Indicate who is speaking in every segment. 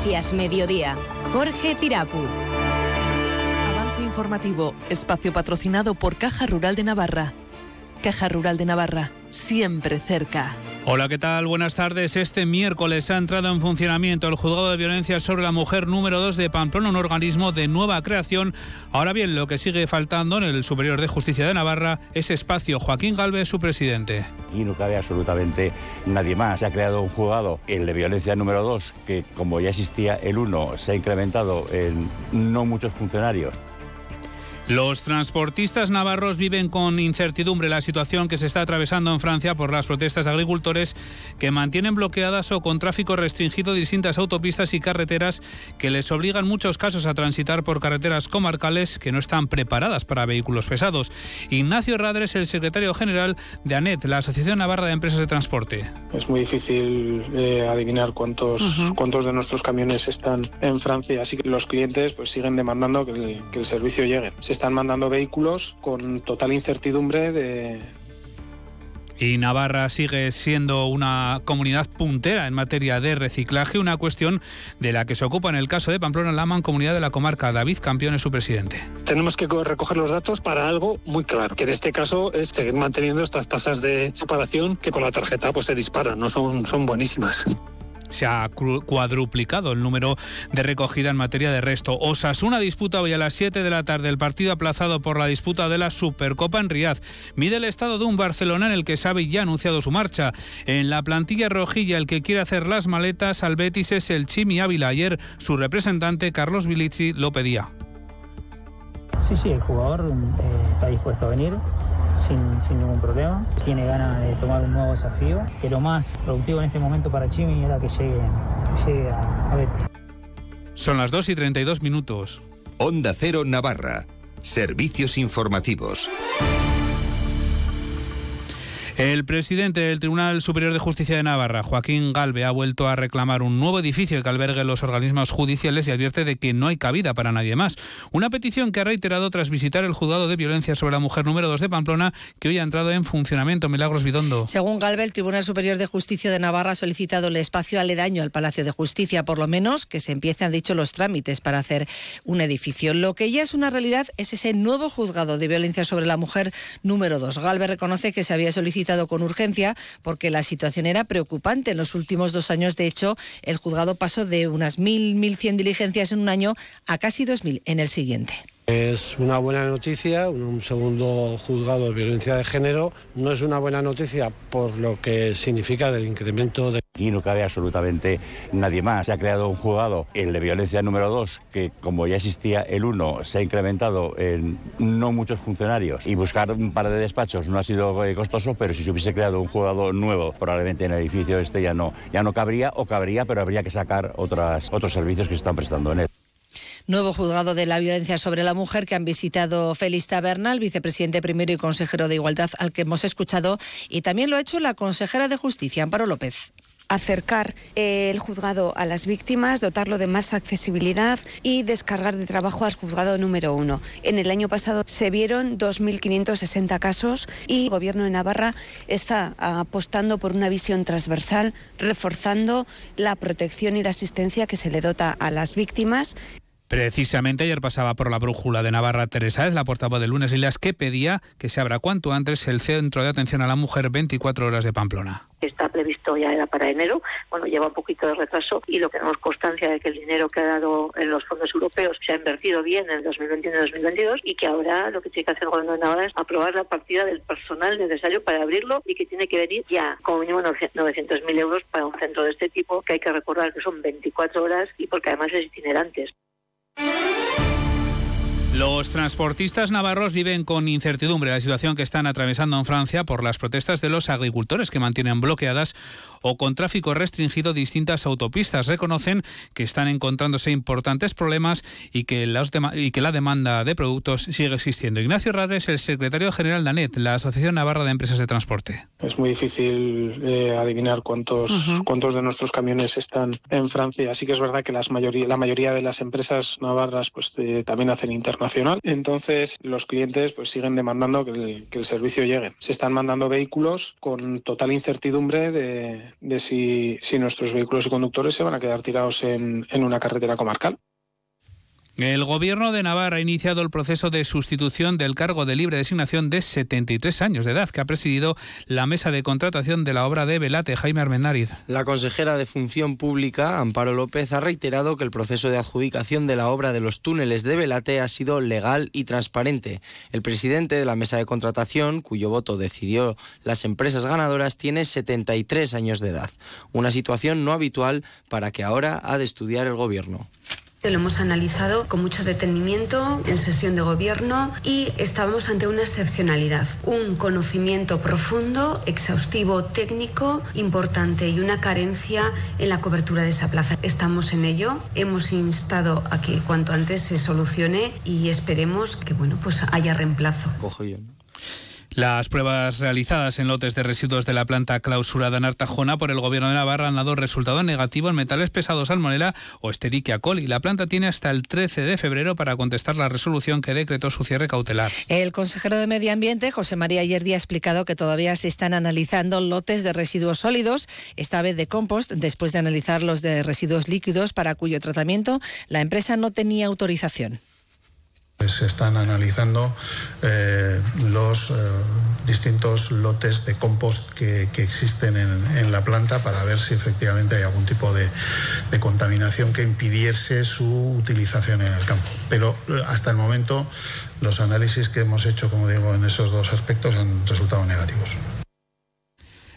Speaker 1: Noticias Mediodía. Jorge Tirapu.
Speaker 2: Avance informativo, espacio patrocinado por Caja Rural de Navarra. Caja Rural de Navarra, siempre cerca.
Speaker 3: Hola, ¿qué tal? Buenas tardes. Este miércoles ha entrado en funcionamiento el Juzgado de Violencia sobre la Mujer número 2 de Pamplona, un organismo de nueva creación. Ahora bien, lo que sigue faltando en el Superior de Justicia de Navarra es espacio. Joaquín Galvez, su presidente.
Speaker 4: Y no cabe absolutamente nadie más. Se ha creado un juzgado, el de violencia número 2, que como ya existía el 1, se ha incrementado en no muchos funcionarios.
Speaker 3: Los transportistas navarros viven con incertidumbre la situación que se está atravesando en Francia por las protestas de agricultores que mantienen bloqueadas o con tráfico restringido distintas autopistas y carreteras que les obligan en muchos casos a transitar por carreteras comarcales que no están preparadas para vehículos pesados. Ignacio Radres, el secretario general de ANET, la Asociación Navarra de Empresas de Transporte.
Speaker 5: Es muy difícil eh, adivinar cuántos, cuántos de nuestros camiones están en Francia, así que los clientes pues siguen demandando que el, que el servicio llegue. Se están mandando vehículos con total incertidumbre de,
Speaker 3: y Navarra sigue siendo una comunidad puntera en materia de reciclaje, una cuestión de la que se ocupa en el caso de Pamplona la Mancomunidad de la Comarca. David Campeón es su presidente.
Speaker 6: Tenemos que recoger los datos para algo muy claro, que en este caso es seguir manteniendo estas tasas de separación que con la tarjeta pues se disparan, no son, son buenísimas
Speaker 3: se ha cuadruplicado el número de recogida en materia de resto. Osasuna disputa hoy a las 7 de la tarde el partido aplazado por la disputa de la Supercopa en Riad. Mide el estado de un Barcelona en el que Xavi ya ha anunciado su marcha. En la plantilla rojilla el que quiere hacer las maletas al Betis es el Chimi Ávila. Ayer su representante Carlos Bilici lo pedía.
Speaker 7: Sí, sí, el jugador eh, está dispuesto a venir sin, ningún problema. Tiene ganas de tomar un nuevo desafío, que lo más productivo en este momento para Chimi era que llegue, llegue a, a Betis.
Speaker 3: Son las 2 y 32 minutos.
Speaker 8: Onda Cero Navarra. Servicios informativos.
Speaker 3: El presidente del Tribunal Superior de Justicia de Navarra, Joaquín Galve, ha vuelto a reclamar un nuevo edificio que albergue los organismos judiciales y advierte de que no hay cabida para nadie más. Una petición que ha reiterado tras visitar el juzgado de violencia sobre la mujer número 2 de Pamplona, que hoy ha entrado en funcionamiento. Milagros Bidondo.
Speaker 9: Según Galve, el Tribunal Superior de Justicia de Navarra ha solicitado el espacio aledaño al Palacio de Justicia, por lo menos que se empiecen, han dicho, los trámites para hacer un edificio. Lo que ya es una realidad es ese nuevo juzgado de violencia sobre la mujer número 2. Galve reconoce que se había solicitado con urgencia porque la situación era preocupante. En los últimos dos años, de hecho, el juzgado pasó de unas 1.000, 1.100 diligencias en un año a casi 2.000 en el siguiente.
Speaker 10: Es una buena noticia, un segundo juzgado de violencia de género. No es una buena noticia por lo que significa del incremento de...
Speaker 4: Y no cabe absolutamente nadie más. Se ha creado un juzgado, el de violencia número 2, que como ya existía el 1, se ha incrementado en no muchos funcionarios. Y buscar un par de despachos no ha sido eh, costoso, pero si se hubiese creado un juzgado nuevo, probablemente en el edificio este ya no, ya no cabría o cabría, pero habría que sacar otras, otros servicios que se están prestando en él.
Speaker 9: Nuevo juzgado de la violencia sobre la mujer que han visitado Félix Tabernal, vicepresidente primero y consejero de Igualdad, al que hemos escuchado, y también lo ha hecho la consejera de Justicia, Amparo López
Speaker 11: acercar el juzgado a las víctimas, dotarlo de más accesibilidad y descargar de trabajo al juzgado número uno. En el año pasado se vieron 2.560 casos y el Gobierno de Navarra está apostando por una visión transversal, reforzando la protección y la asistencia que se le dota a las víctimas.
Speaker 3: Precisamente ayer pasaba por la brújula de Navarra Teresa, es la portavoz de Lunes Islas, que pedía que se abra cuanto antes el Centro de Atención a la Mujer 24 horas de Pamplona.
Speaker 12: Está previsto ya era para enero, bueno, lleva un poquito de retraso y lo que tenemos constancia de que el dinero que ha dado en los fondos europeos se ha invertido bien en el 2021 y 2022 y que ahora lo que tiene que hacer el gobierno de Navarra es aprobar la partida del personal necesario para abrirlo y que tiene que venir ya como mínimo 900.000 euros para un centro de este tipo que hay que recordar que son 24 horas y porque además es itinerantes.
Speaker 3: Los transportistas navarros viven con incertidumbre la situación que están atravesando en Francia por las protestas de los agricultores que mantienen bloqueadas o con tráfico restringido distintas autopistas. Reconocen que están encontrándose importantes problemas y que, y que la demanda de productos sigue existiendo. Ignacio Radres, el secretario general de ANET, la Asociación Navarra de Empresas de Transporte.
Speaker 5: Es muy difícil eh, adivinar cuántos, cuántos de nuestros camiones están en Francia. Así que es verdad que las mayoría, la mayoría de las empresas navarras pues, eh, también hacen internacional. Entonces los clientes pues, siguen demandando que el, que el servicio llegue. Se están mandando vehículos con total incertidumbre de de si, si nuestros vehículos y conductores se van a quedar tirados en, en una carretera comarcal.
Speaker 3: El Gobierno de Navarra ha iniciado el proceso de sustitución del cargo de libre designación de 73 años de edad que ha presidido la mesa de contratación de la obra de Velate, Jaime Armendáriz.
Speaker 13: La consejera de Función Pública, Amparo López, ha reiterado que el proceso de adjudicación de la obra de los túneles de Velate ha sido legal y transparente. El presidente de la mesa de contratación, cuyo voto decidió las empresas ganadoras, tiene 73 años de edad. Una situación no habitual para que ahora ha de estudiar el Gobierno.
Speaker 14: Lo hemos analizado con mucho detenimiento en sesión de gobierno y estábamos ante una excepcionalidad, un conocimiento profundo, exhaustivo, técnico, importante y una carencia en la cobertura de esa plaza. Estamos en ello, hemos instado a que cuanto antes se solucione y esperemos que bueno, pues haya reemplazo.
Speaker 3: Las pruebas realizadas en lotes de residuos de la planta clausurada en Artajona por el Gobierno de Navarra han dado resultado negativo en metales pesados salmonella o Escherichia coli. La planta tiene hasta el 13 de febrero para contestar la resolución que decretó su cierre cautelar.
Speaker 9: El consejero de Medio Ambiente, José María Yerdi, ha explicado que todavía se están analizando lotes de residuos sólidos, esta vez de compost, después de analizar los de residuos líquidos para cuyo tratamiento la empresa no tenía autorización.
Speaker 15: Se están analizando eh, los eh, distintos lotes de compost que, existen en, en, la planta para ver si efectivamente hay algún tipo de, de, contaminación que impidiese su utilización en el campo. Pero eh, hasta el momento los análisis que hemos hecho, como digo, en esos dos aspectos han resultado negativos.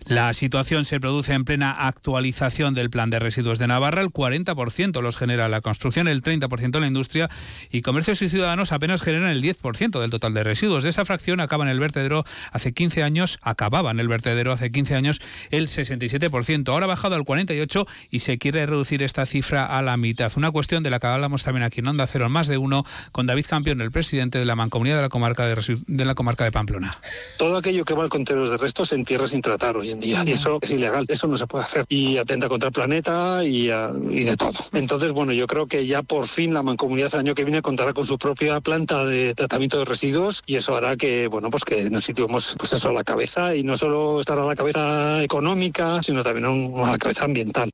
Speaker 3: La situación se produce en plena actualización del plan de residuos de Navarra. El 40% los genera la construcción, el 30% la industria y comercios y ciudadanos apenas generan el 10% del total de residuos. De esa fracción acaba en el vertedero hace 15 años, acababa en el vertedero hace 15 años el 67%. Ahora ha bajado al 48% y se quiere reducir esta cifra a la mitad. Una cuestión de la que hablamos también aquí en Onda Cero, más de uno, con David Campión, el presidente de la Mancomunidad de la Comarca de, de la comarca de Pamplona.
Speaker 6: Todo aquello que va al contenedor de restos se entierra sin tratar Y eso es ilegal, eso no se puede hacer. Y atenta contra el planeta y, y, de todo. Entonces, bueno, yo creo que ya por fin la mancomunidad el año que viene contará con su propia planta de tratamiento de residuos y eso hará que, bueno, pues que nos situemos pues eso a la cabeza y no solo estar a la cabeza económica, sino también a la cabeza ambiental.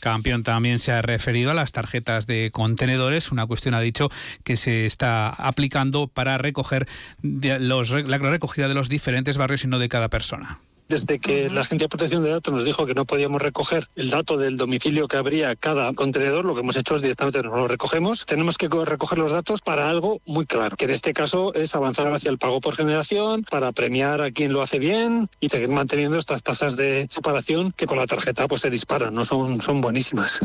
Speaker 3: Campeón también se ha referido a las tarjetas de contenedores, una cuestión ha dicho que se está aplicando para recoger los, la recogida de los diferentes barrios y no de cada persona
Speaker 6: desde que la Agencia de Protección de Datos nos dijo que no podíamos recoger el dato del domicilio que habría cada contenedor, lo que hemos hecho es directamente no lo recogemos. Tenemos que recoger los datos para algo muy claro, que en este caso es avanzar hacia el pago por generación, para premiar a quien lo hace bien y seguir manteniendo estas tasas de separación que con la tarjeta pues se disparan, no son, son buenísimas.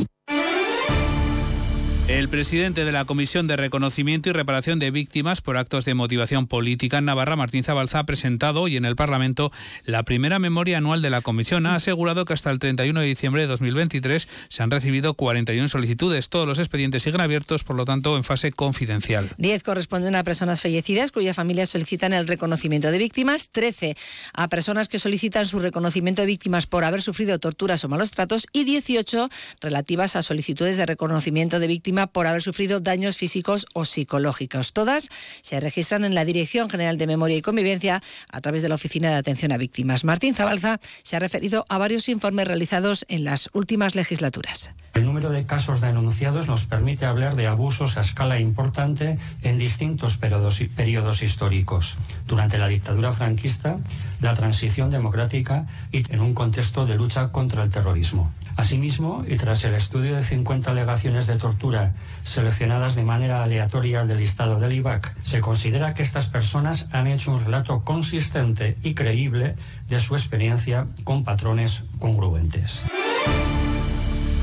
Speaker 3: El presidente de la Comisión de Reconocimiento y Reparación de Víctimas por Actos de Motivación Política en Navarra, Martín Zabalza, ha presentado hoy en el Parlamento la primera memoria anual de la Comisión. Ha asegurado que hasta el 31 de diciembre de 2023 se han recibido 41 solicitudes. Todos los expedientes siguen abiertos, por lo tanto, en fase confidencial.
Speaker 9: 10 corresponden a personas fallecidas cuyas familias solicitan el reconocimiento de víctimas, 13 a personas que solicitan su reconocimiento de víctimas por haber sufrido torturas o malos tratos y 18 relativas a solicitudes de reconocimiento de víctimas por haber sufrido daños físicos o psicológicos. Todas se registran en la Dirección General de Memoria y Convivencia a través de la Oficina de Atención a Víctimas. Martín Zabalza se ha referido a varios informes realizados en las últimas legislaturas.
Speaker 16: El número de casos denunciados nos permite hablar de abusos a escala importante en distintos periodos, periodos históricos. Durante la dictadura franquista, la transición democrática y en un contexto de lucha contra el terrorismo. Asimismo, y tras el estudio de 50 alegaciones de tortura seleccionadas de manera aleatoria del listado del IBAC, se considera que estas personas han hecho un relato consistente y creíble de su experiencia con patrones congruentes.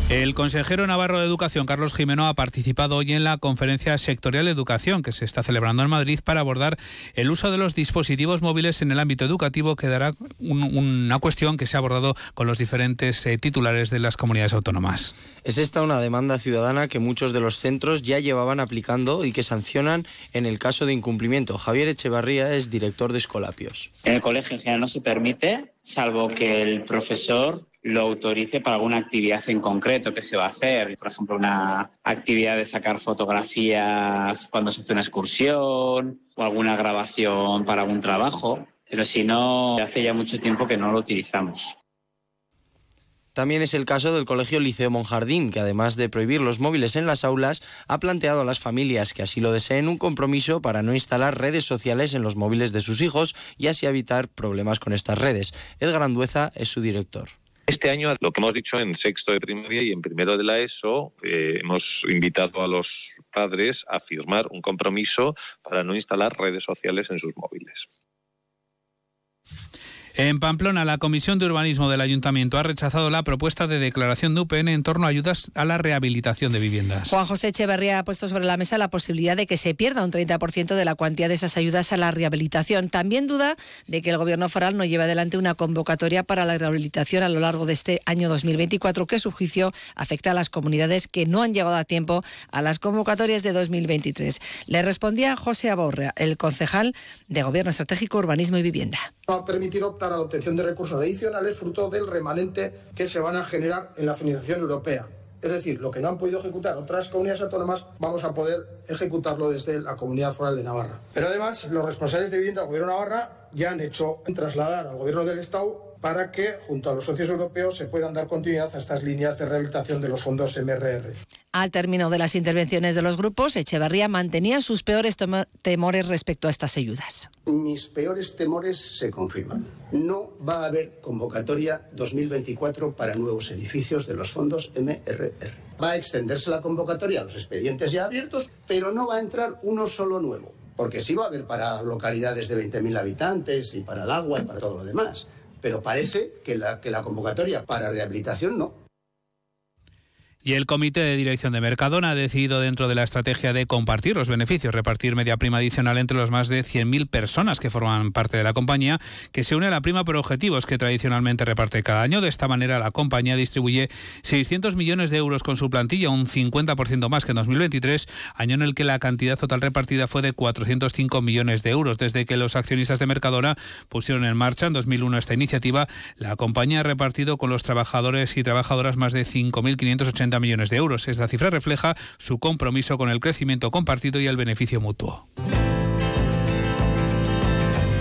Speaker 3: El consejero navarro de Educación, Carlos Jimeno, ha participado hoy en la conferencia sectorial de educación que se está celebrando en Madrid para abordar el uso de los dispositivos móviles en el ámbito educativo, que dará un, una cuestión que se ha abordado con los diferentes eh, titulares de las comunidades autónomas.
Speaker 13: Es esta una demanda ciudadana que muchos de los centros ya llevaban aplicando y que sancionan en el caso de incumplimiento. Javier Echevarría es director de Escolapios.
Speaker 17: En el colegio en general no se permite, salvo que el profesor lo autorice para alguna actividad en concreto que se va a hacer. Por ejemplo, una actividad de sacar fotografías cuando se hace una excursión o alguna grabación para algún trabajo. Pero si no, hace ya mucho tiempo que no lo utilizamos.
Speaker 13: También es el caso del Colegio Liceo Monjardín, que además de prohibir los móviles en las aulas, ha planteado a las familias que así lo deseen un compromiso para no instalar redes sociales en los móviles de sus hijos y así evitar problemas con estas redes. Edgar Andueza es su director.
Speaker 18: Este año, lo que hemos dicho en sexto de primaria y en primero de la ESO, eh, hemos invitado a los padres a firmar un compromiso para no instalar redes sociales en sus móviles.
Speaker 3: En Pamplona, la Comisión de Urbanismo del Ayuntamiento ha rechazado la propuesta de declaración de UPN en torno a ayudas a la rehabilitación de viviendas.
Speaker 9: Juan José Echeverría ha puesto sobre la mesa la posibilidad de que se pierda un 30% de la cuantía de esas ayudas a la rehabilitación. También duda de que el Gobierno foral no lleve adelante una convocatoria para la rehabilitación a lo largo de este año 2024, que su juicio afecta a las comunidades que no han llegado a tiempo a las convocatorias de 2023. Le respondía José Aborrea, el concejal de Gobierno Estratégico, Urbanismo y Vivienda.
Speaker 19: Va a permitir optar a la obtención de recursos adicionales fruto del remanente que se van a generar en la financiación europea. Es decir, lo que no han podido ejecutar otras comunidades autónomas, vamos a poder ejecutarlo desde la Comunidad Foral de Navarra. Pero además, los responsables de vivienda del Gobierno de Navarra ya han hecho trasladar al Gobierno del Estado para que, junto a los socios europeos, se puedan dar continuidad a estas líneas de rehabilitación de los fondos MRR.
Speaker 9: Al término de las intervenciones de los grupos, Echeverría mantenía sus peores temores respecto a estas ayudas.
Speaker 20: Mis peores temores se confirman. No va a haber convocatoria 2024 para nuevos edificios de los fondos MRR. Va a extenderse la convocatoria a los expedientes ya abiertos, pero no va a entrar uno solo nuevo. Porque sí va a haber para localidades de 20.000 habitantes y para el agua y para todo lo demás. Pero parece que la, que la convocatoria para rehabilitación no.
Speaker 3: Y el Comité de Dirección de Mercadona ha decidido dentro de la estrategia de compartir los beneficios, repartir media prima adicional entre los más de 100.000 personas que forman parte de la compañía, que se une a la prima por objetivos que tradicionalmente reparte cada año. De esta manera, la compañía distribuye 600 millones de euros con su plantilla, un 50% más que en 2023, año en el que la cantidad total repartida fue de 405 millones de euros. Desde que los accionistas de Mercadona pusieron en marcha en 2001 esta iniciativa, la compañía ha repartido con los trabajadores y trabajadoras más de 5.580 millones de euros. Esta cifra refleja su compromiso con el crecimiento compartido y el beneficio mutuo.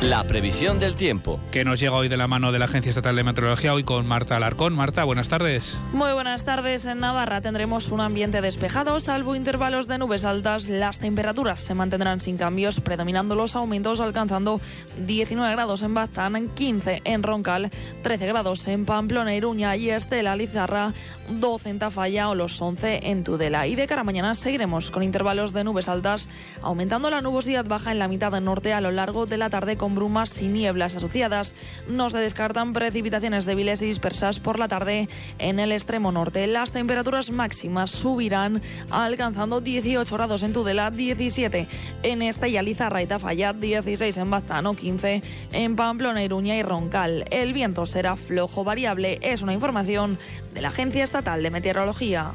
Speaker 21: La previsión del tiempo.
Speaker 3: Que nos llega hoy de la mano de la Agencia Estatal de Meteorología, hoy con Marta Alarcón. Marta, buenas tardes.
Speaker 22: Muy buenas tardes. En Navarra tendremos un ambiente despejado, salvo intervalos de nubes altas. Las temperaturas se mantendrán sin cambios, predominando los aumentos, alcanzando 19 grados en Baztán, 15 en Roncal, 13 grados en Pamplona, Iruña y Estela, Lizarra, 12 en Tafalla o los 11 en Tudela. Y de cara a mañana seguiremos con intervalos de nubes altas, aumentando la nubosidad baja en la mitad del norte a lo largo de la tarde con brumas y nieblas asociadas. No se descartan precipitaciones débiles y dispersas por la tarde en el extremo norte. Las temperaturas máximas subirán alcanzando 18 grados en Tudela, 17 en Estella, Lizarra y Tafalla, 16 en Baztano, 15 en Pamplona, Iruña y Roncal. El viento será flojo variable. Es una información de la Agencia Estatal de Meteorología.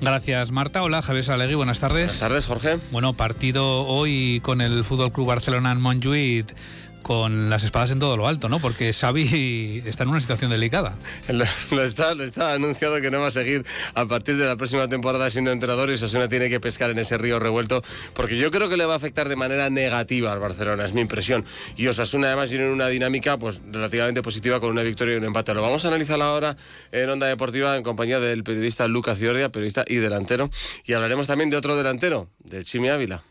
Speaker 3: Gracias, Marta. Hola, Javier Salegui, buenas tardes.
Speaker 23: Buenas tardes, Jorge.
Speaker 3: Bueno, partido hoy con el Fútbol Club Barcelona en Montjuic con las espadas en todo lo alto, ¿no? Porque Xavi está en una situación delicada.
Speaker 23: Lo, está, lo está anunciado que no va a seguir a partir de la próxima temporada siendo entrenador y Sasuna tiene que pescar en ese río revuelto porque yo creo que le va a afectar de manera negativa al Barcelona, es mi impresión. Y Osasuna además tiene una dinámica pues relativamente positiva con una victoria y un empate. Lo vamos a analizar ahora en Onda Deportiva en compañía del periodista Lucas Ciordia, periodista y delantero. Y hablaremos también de otro delantero, del Chimi Ávila.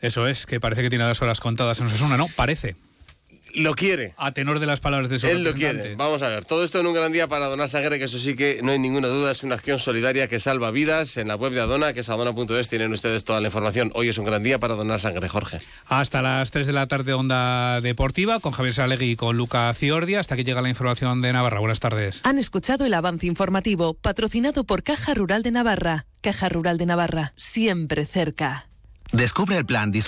Speaker 3: Eso es, que parece que tiene las horas contadas en Osasuna, ¿no? Parece
Speaker 23: lo quiere.
Speaker 3: A tenor de las palabras de su
Speaker 23: Él lo quiere. Vamos a ver. Todo esto en un gran día para donar sangre, que eso sí que no hay ninguna duda, es una acción solidaria que salva vidas. En la web de Adona, que es adona.es, tienen ustedes toda la información. Hoy es un gran día para donar sangre, Jorge.
Speaker 3: Hasta las 3 de la tarde, Onda Deportiva, con Javier Salegui y con Luca Ciordia. Hasta que llega la información de Navarra. Buenas tardes.
Speaker 2: Han escuchado el avance informativo, patrocinado por Caja Rural de Navarra. Caja Rural de Navarra, siempre cerca.
Speaker 24: Descubre el plan